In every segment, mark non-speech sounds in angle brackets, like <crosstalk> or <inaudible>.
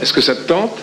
Est-ce que ça te tente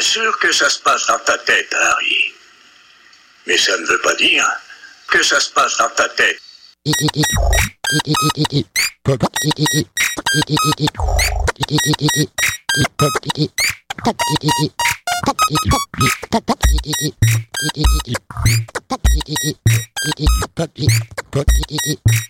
bien sûr que ça se passe dans ta tête, Harry. Mais ça ne veut pas dire que ça se passe dans ta tête. <laughs>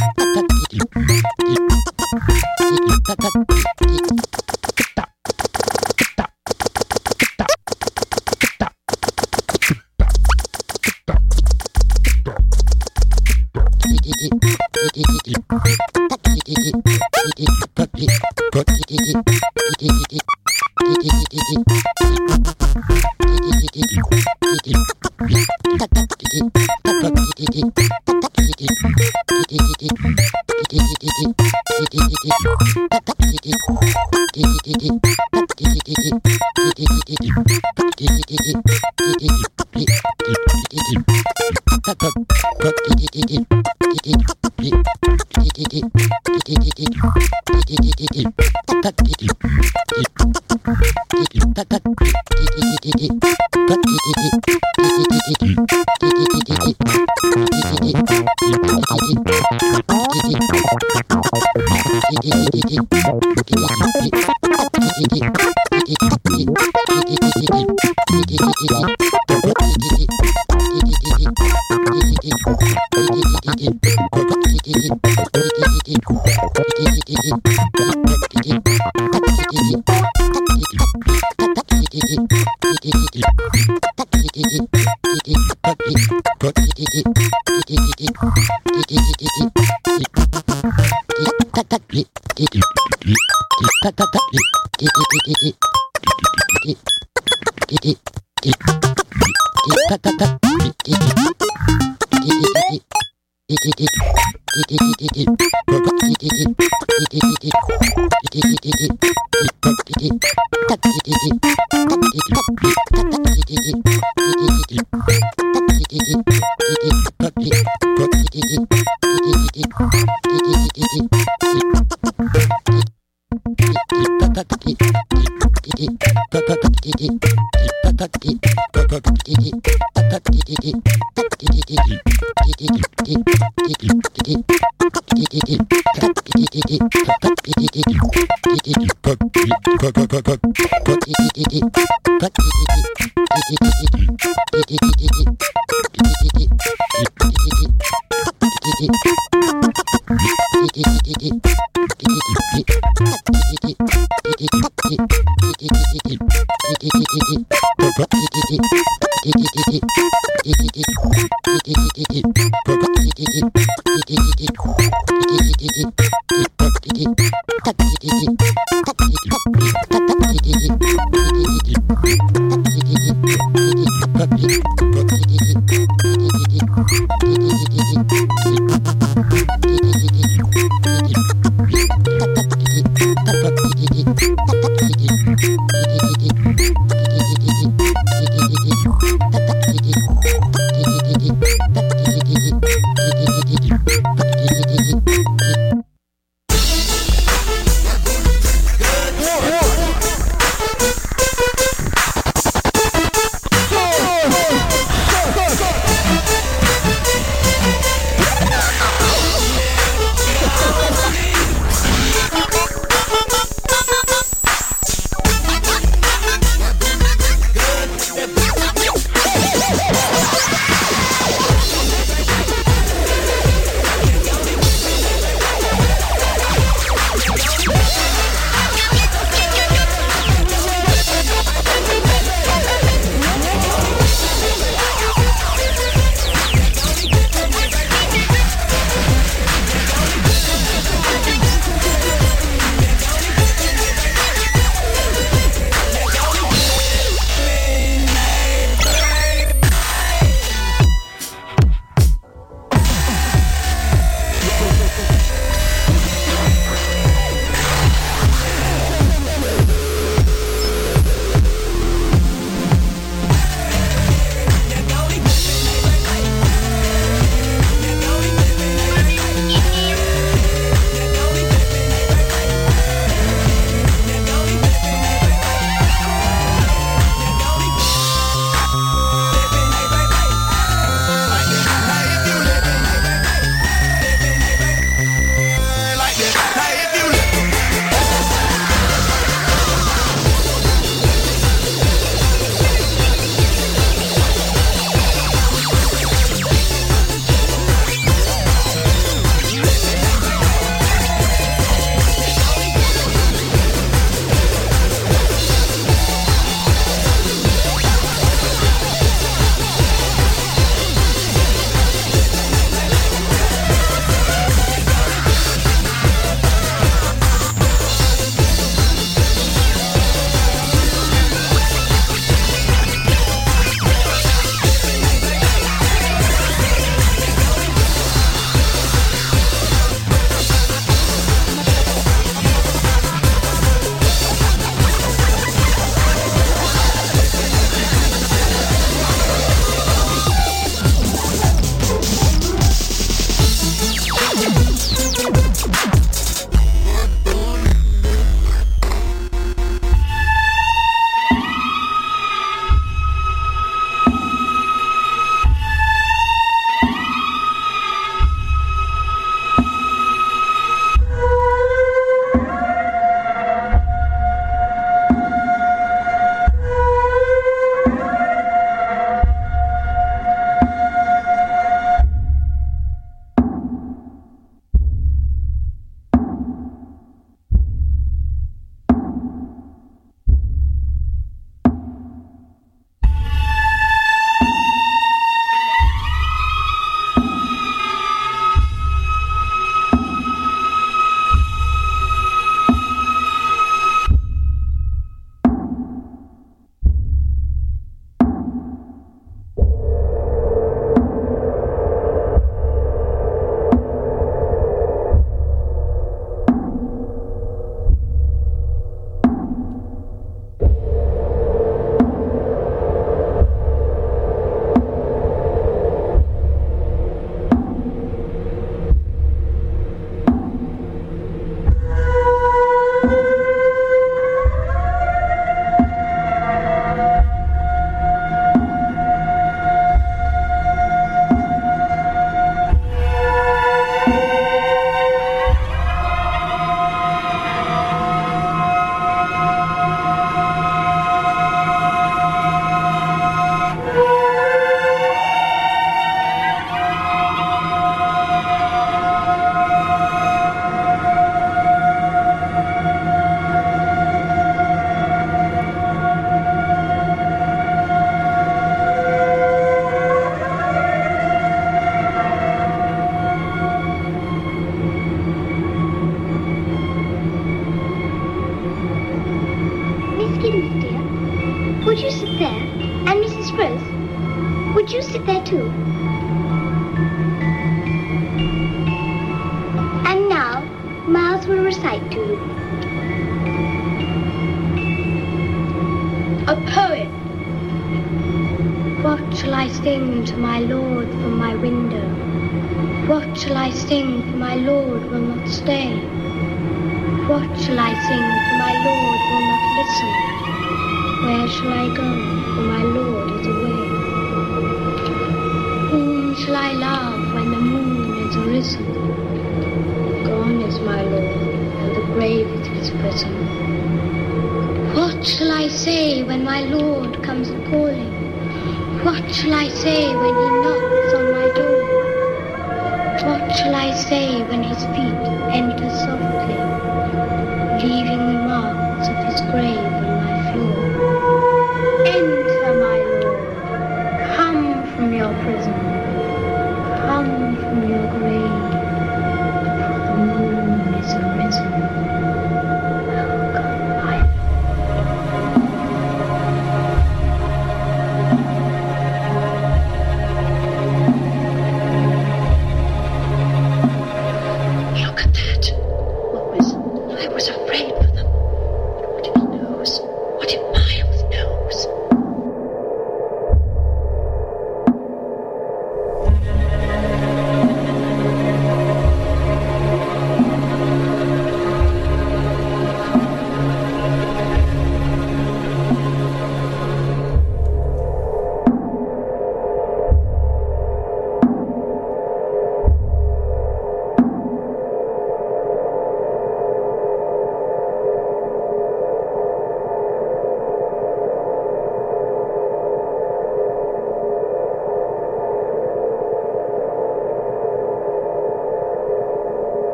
い。いい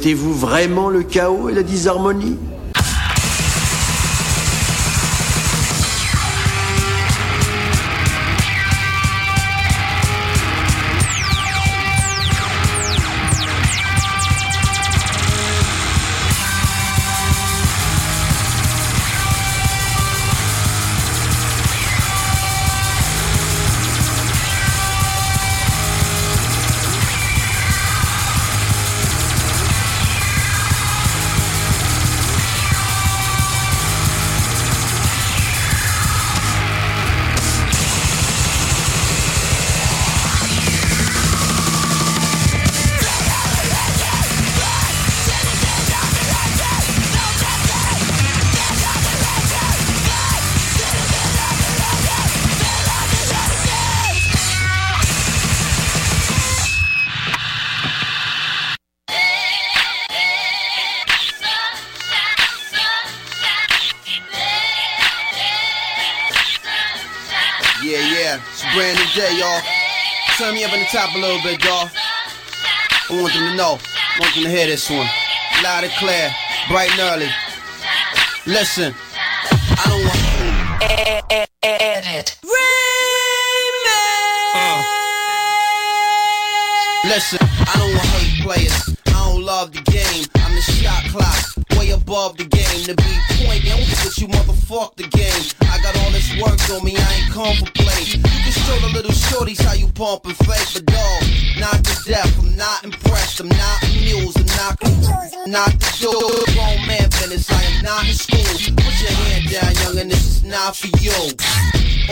Souhaitez-vous vraiment le chaos et la disharmonie? Top a little bit, y'all. I want them to know. I want them to hear this one. Loud and clear, bright and early. Listen, I don't want. Edit. Uh. Listen, I don't want hate players. I don't love the game. I'm the shot clock, above the game. To be point, but you motherfuck the game. I got all this work on me, I ain't come for play. You can show the little shorties how you pump and fake, but dog, not to death. I'm not impressed, I'm not amused, I'm not confused, not the dude. Grown man business, I am not in school. Put your hand down, young, and this is not for you.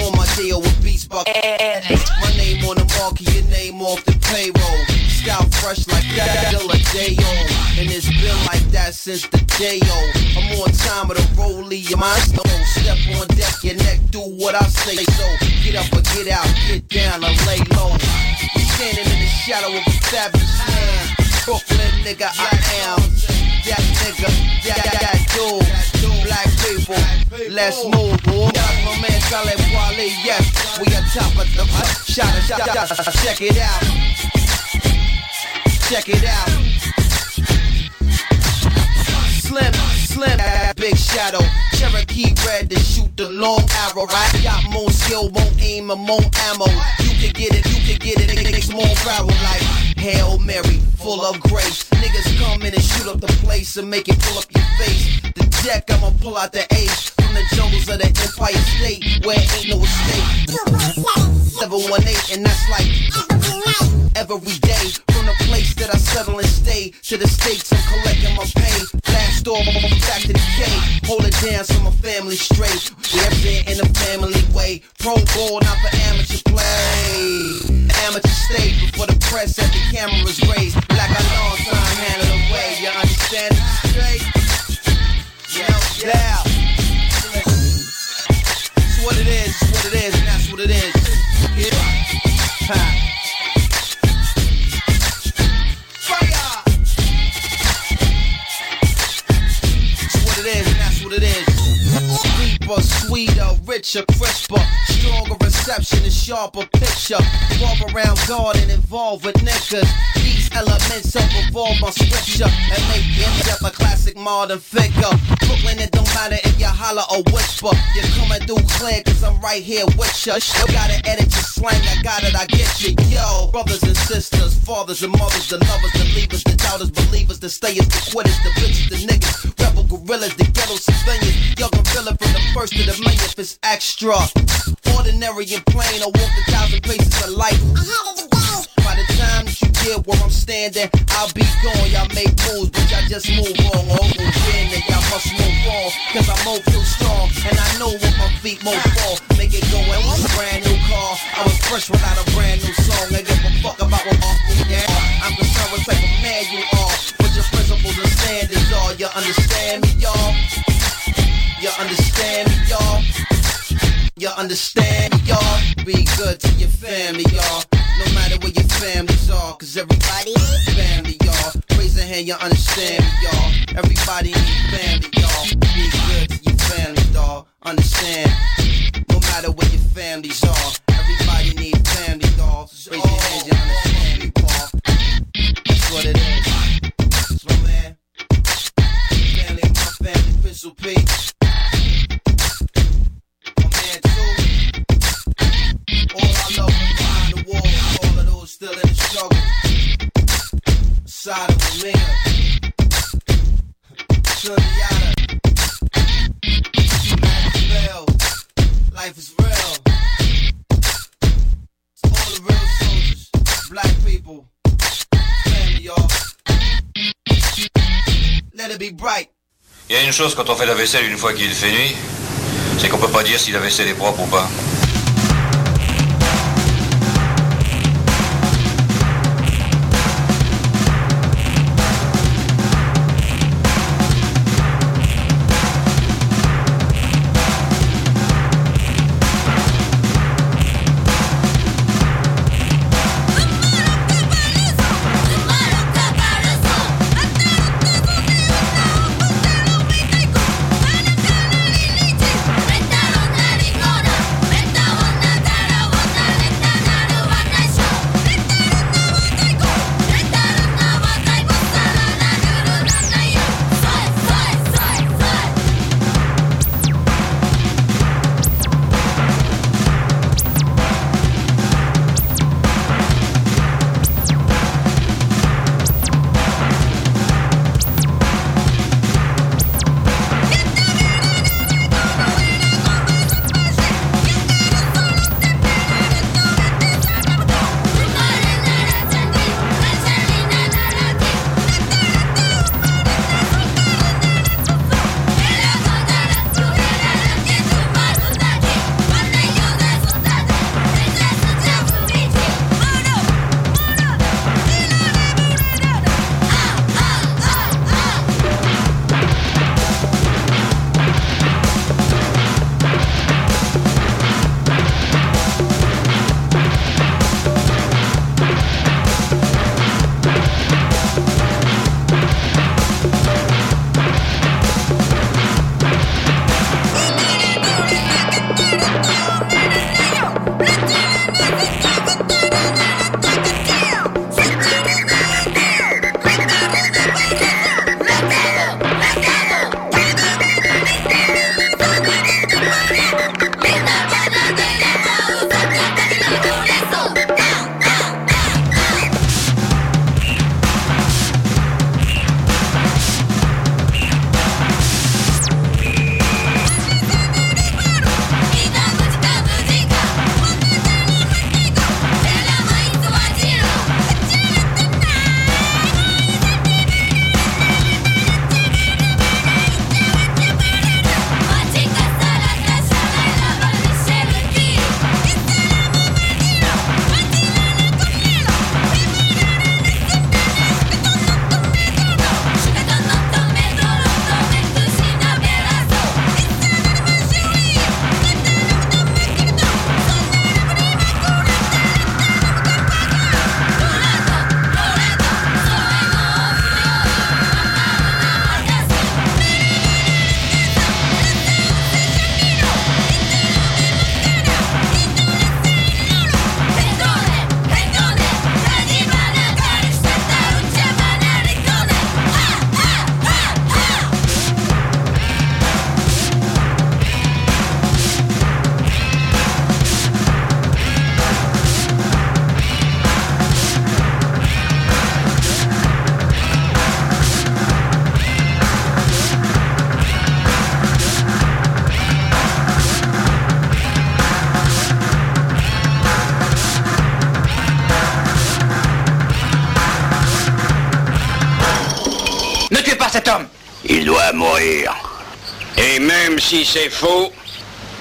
On my deal with Beats Buck. My name on the marquee, your name off the payroll. Style fresh like that, still a day old. And it's been like that since the day old. I'm on time with a rollie, your mind stone. Step on deck, your neck do what I say. So get up or get out, get down or lay low. Standing in the shadow of a fabulous man. Brooklyn nigga, I am. That nigga, that, that, dude. Black people, let's move. That's my man Caleb Wale, yes. We on top of the shot, shot, shot. Check it out. Check it out. Slim, slim, big shadow. Cherokee red to shoot the long arrow. I got more skill, more aim, and more ammo. You can get it, you can get it, it takes more barrel like Hail Mary, full of grace. Niggas come in and shoot up the place and make it pull up your face. The deck, I'ma pull out the ace from the jungles of the Empire State, where ain't no escape. 718, and that's like every day. From the place that I settle and stay to the states I'm collecting my pay store, back to the K. Hold it down so my family straight. Everything in the family way. Pro ball, not for amateur play. Amateur state before the press at the cameras raised. Like a long time handle away. You understand it straight? Yeah, yeah. It's what it is, it's what it is, and that's what it is. Yeah. Ha. what it is. Deeper, sweeter, richer, crisper, stronger reception and sharper picture. Walk around garden involved with niggas. These elements evolve my scripture and make MJF a classic modern figure. Brooklyn, it don't matter if you holler or whisper. You're coming through clear cause I'm right here with you. You gotta edit your slang, I got it, I get you. Yo, brothers and sisters, fathers and mothers, the lovers, the leavers, the doubters, believers, the stayers, the quitters, the bitches, the niggas, gorillas, the ghetto civilians. Young and feeling from the first to the millionth is extra. Ordinary and plain, I walk a thousand paces of life. By the time that you get where I'm standing, I'll be gone. Y'all make moves, but y'all just move on. Or move in, and y'all must move on. Cause I move too strong, and I know what my feet move for. Make it go and with a brand new car. I was fresh without a brand new song. I give a fuck about what feet are. I'm concerned what type of man you are. Standards are. You understand me, y'all? You understand me, y'all? You understand me, y'all? Be good to your family, y'all. No matter where your families are, cause everybody is family, y'all. Raise a hand, you understand me, y'all. Everybody needs family, y'all. Be good to your family, dawg. Understand? No matter where your families are. Everybody need family, dog. Raise hands, you P. My man too. All I love behind the wall, all of those still in the struggle. Side of Omega. Sundiata. Real. Life is real. It's all the real soldiers, black people, family, y'all. Let it be bright. Il y a une chose quand on fait la vaisselle une fois qu'il fait nuit, c'est qu'on peut pas dire si la vaisselle est propre ou pas.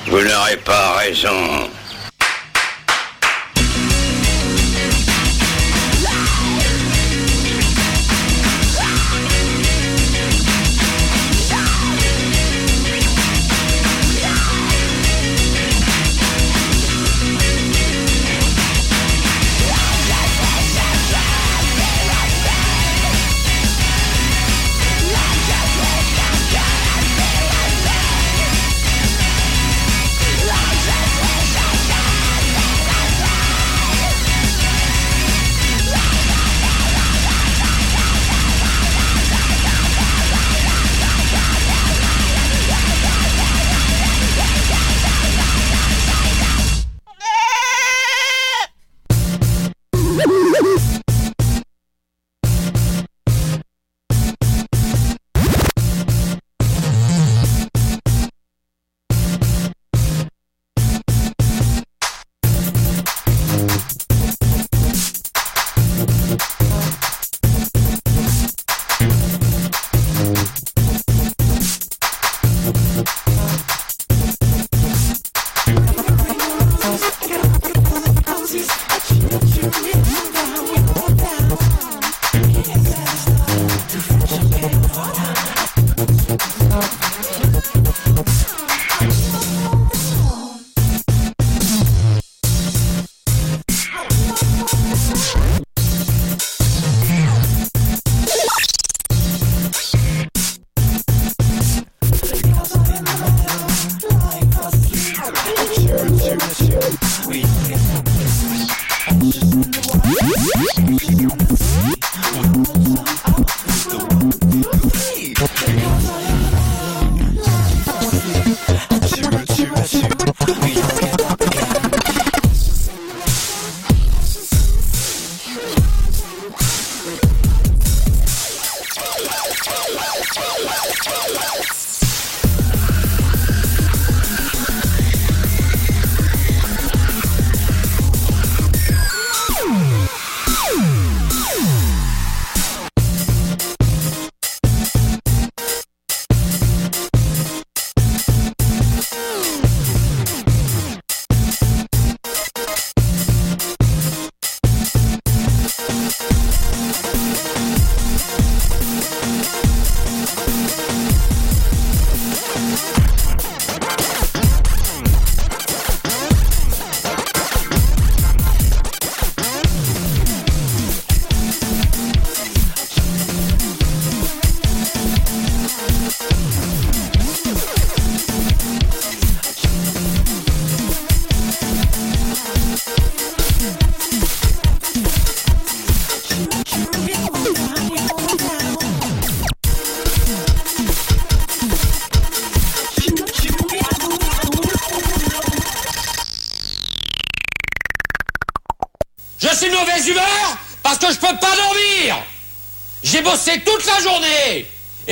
Vous n'aurez pas raison.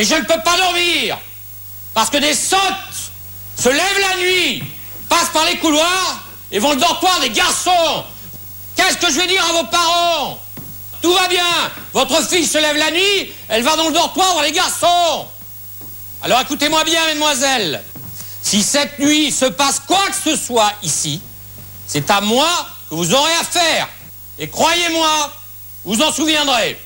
Je ne peux pas dormir parce que des sottes se lèvent la nuit, passent par les couloirs et vont au dortoir des garçons. Qu'est-ce que je vais dire à vos parents? Tout va bien. Votre fille se lève la nuit, elle va dans le dortoir voir les garçons. Alors écoutez-moi bien, mesdemoiselles. Si cette nuit se passe quoi que ce soit ici, c'est à moi que vous aurez à faire. Et croyez-moi, vous en souviendrez.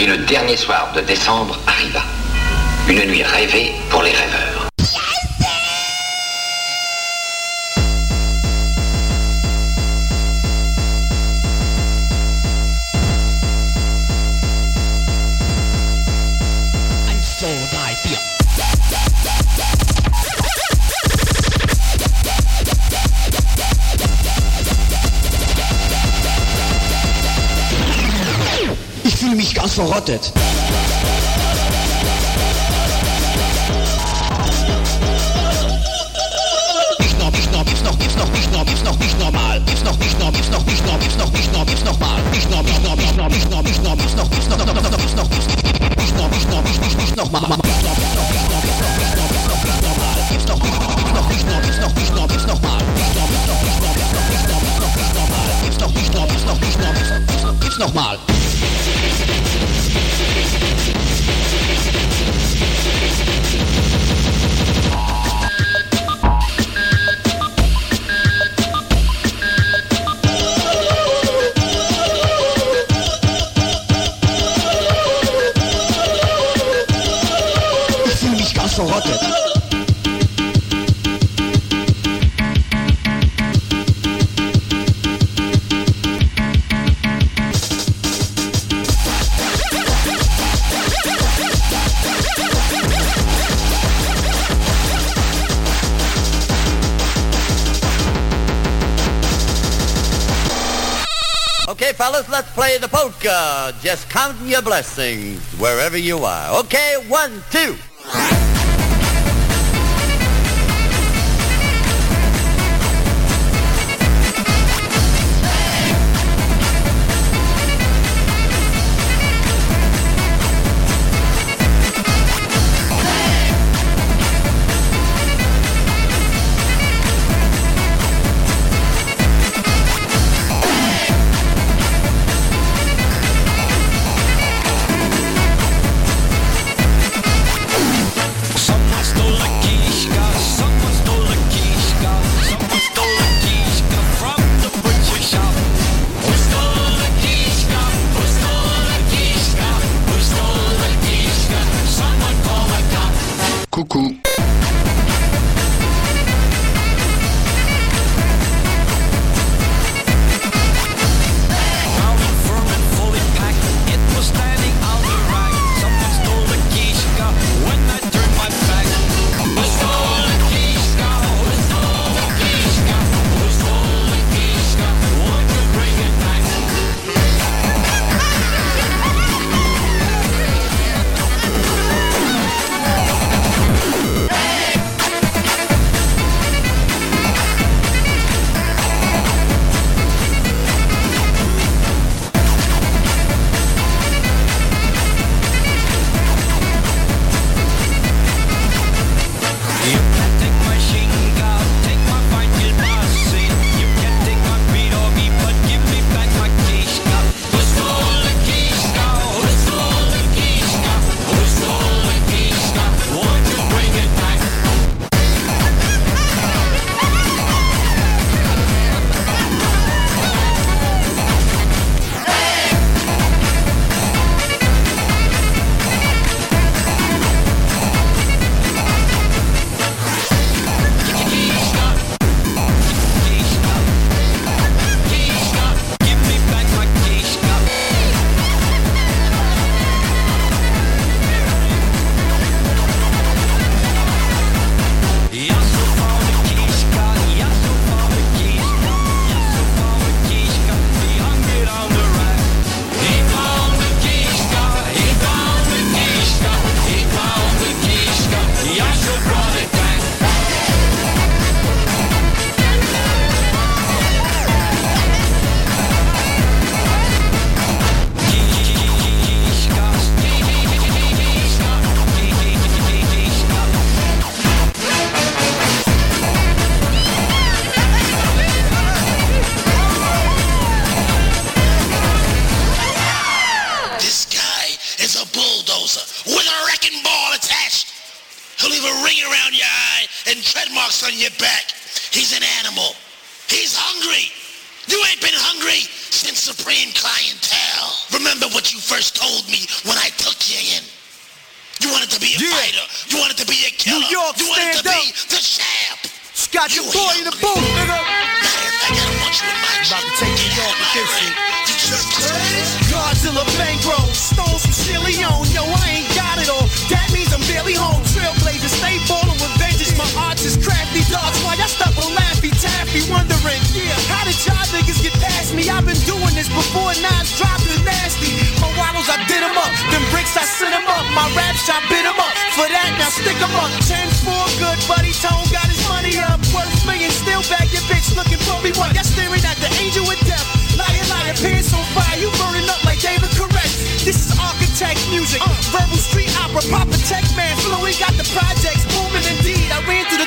Et le dernier soir de décembre arriva. Une nuit rêvée pour les rêveurs. Verrottet. just count your blessings wherever you are. Okay, one, two.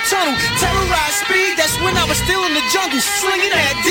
tunnel. Terrorized speed, that's when I was still in the jungle, slinging that D.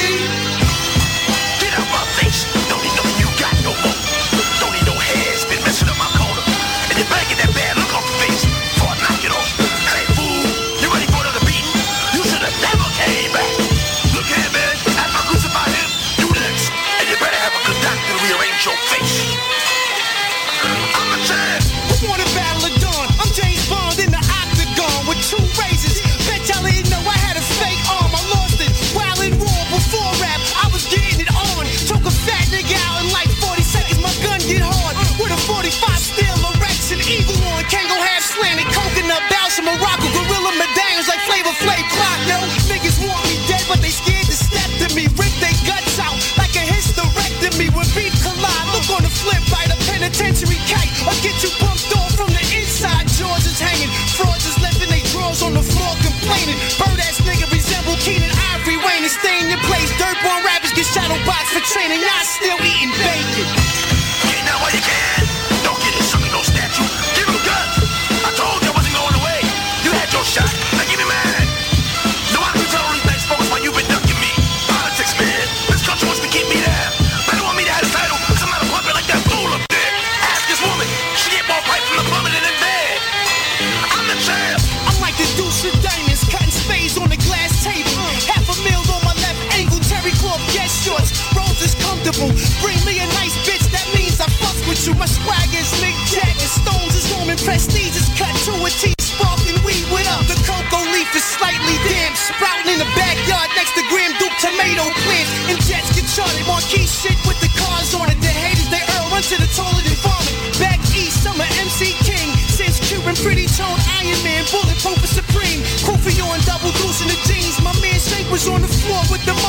shit with the cars on it. The haters, they all run to the toilet and vomit. Back east, I'm a MC King. Since Cuban pretty tone, Iron Man, bulletproof and supreme. Kofi on double deuce in the jeans. My man Shank was on the floor with the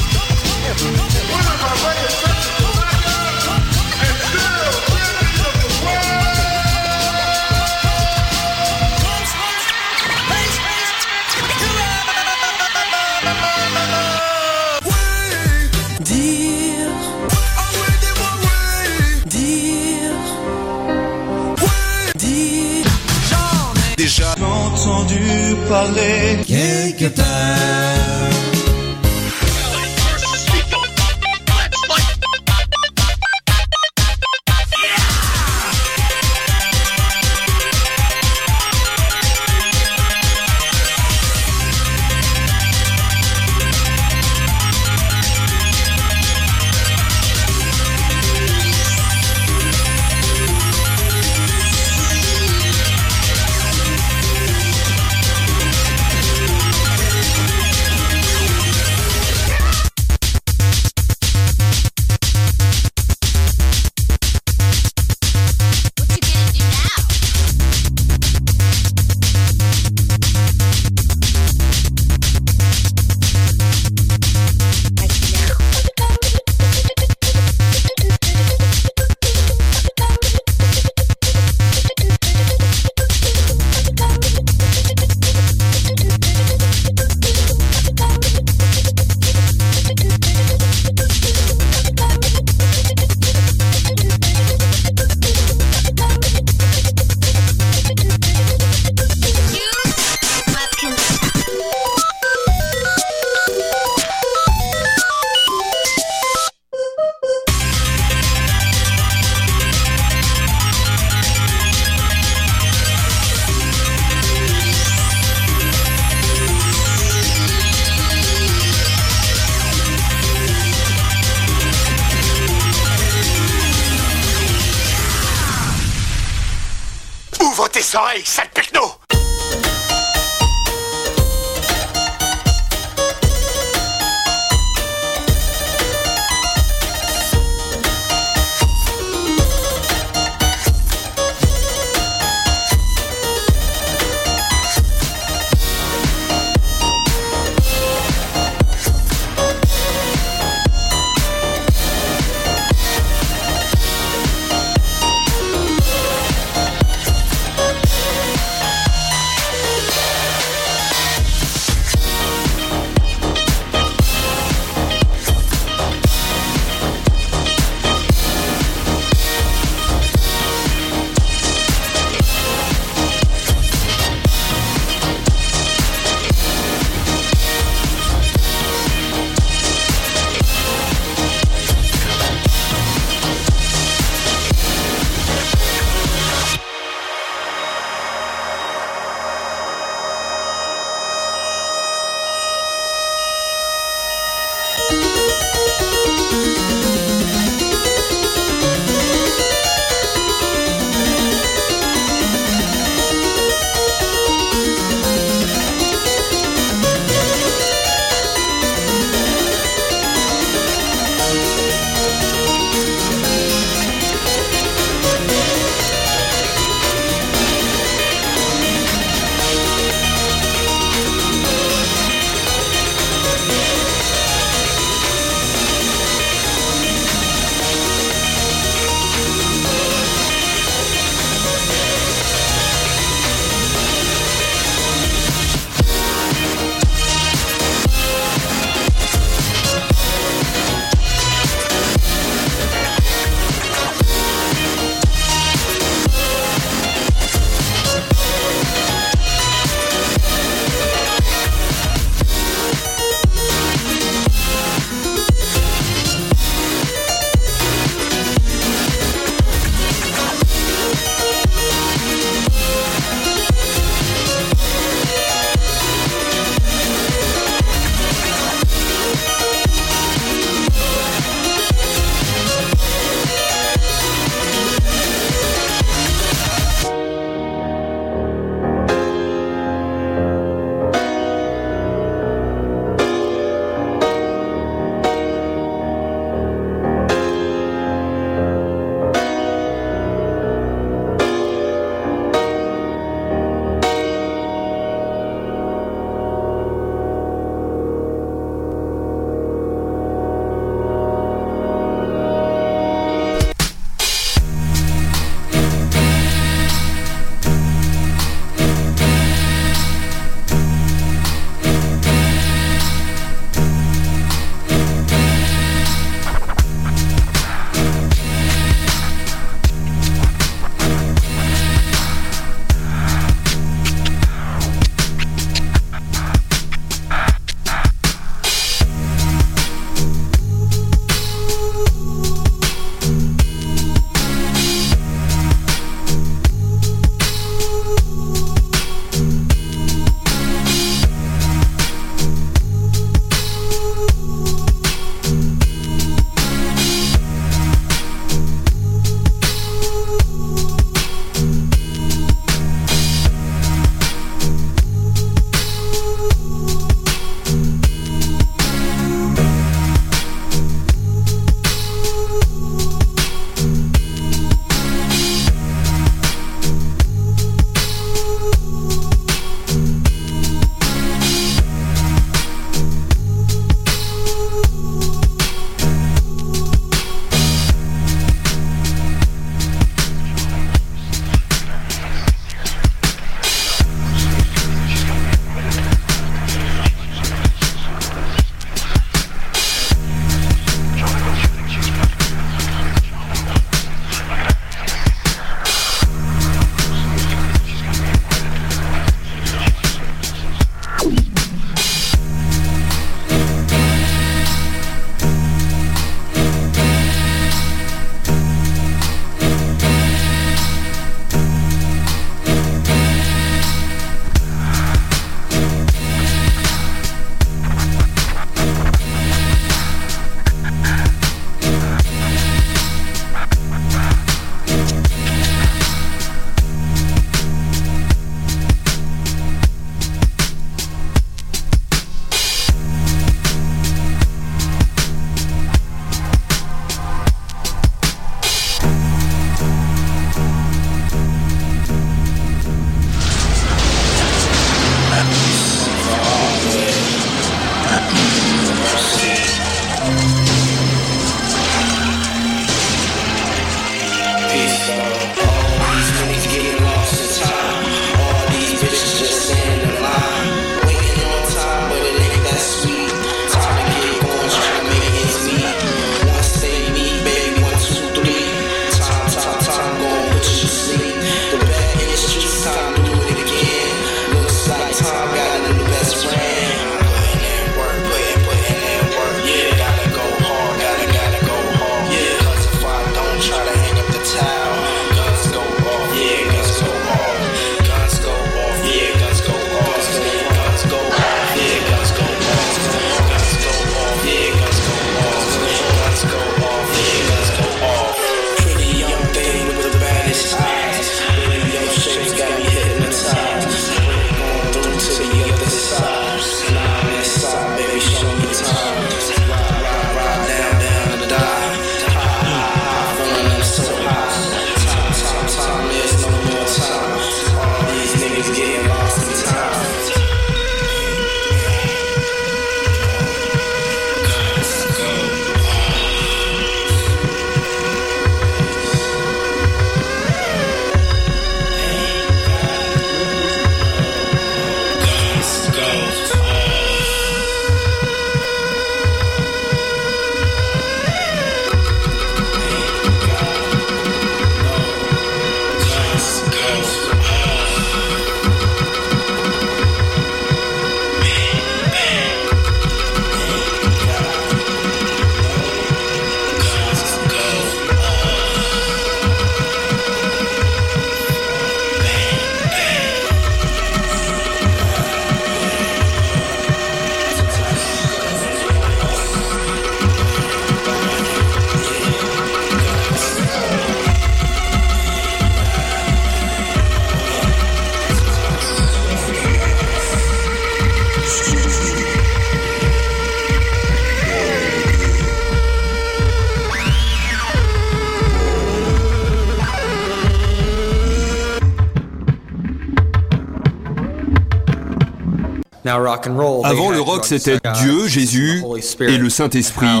Avant, le rock, c'était Dieu, Jésus et le Saint-Esprit.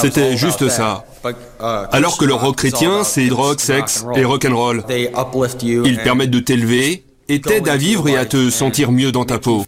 C'était juste ça. Alors que le rock chrétien, c'est drogue, sexe et rock'n'roll. Ils permettent de t'élever et t'aident à vivre et à te sentir mieux dans ta peau.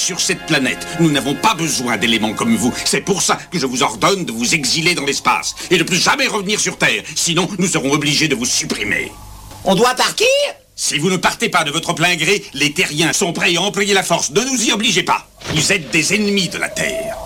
Sur cette planète. Nous n'avons pas besoin d'éléments comme vous. C'est pour ça que je vous ordonne de vous exiler dans l'espace et de plus jamais revenir sur Terre. Sinon, nous serons obligés de vous supprimer. On doit partir? Si vous ne partez pas de votre plein gré, les terriens sont prêts à employer la force. Ne nous y obligez pas. Vous êtes des ennemis de la Terre.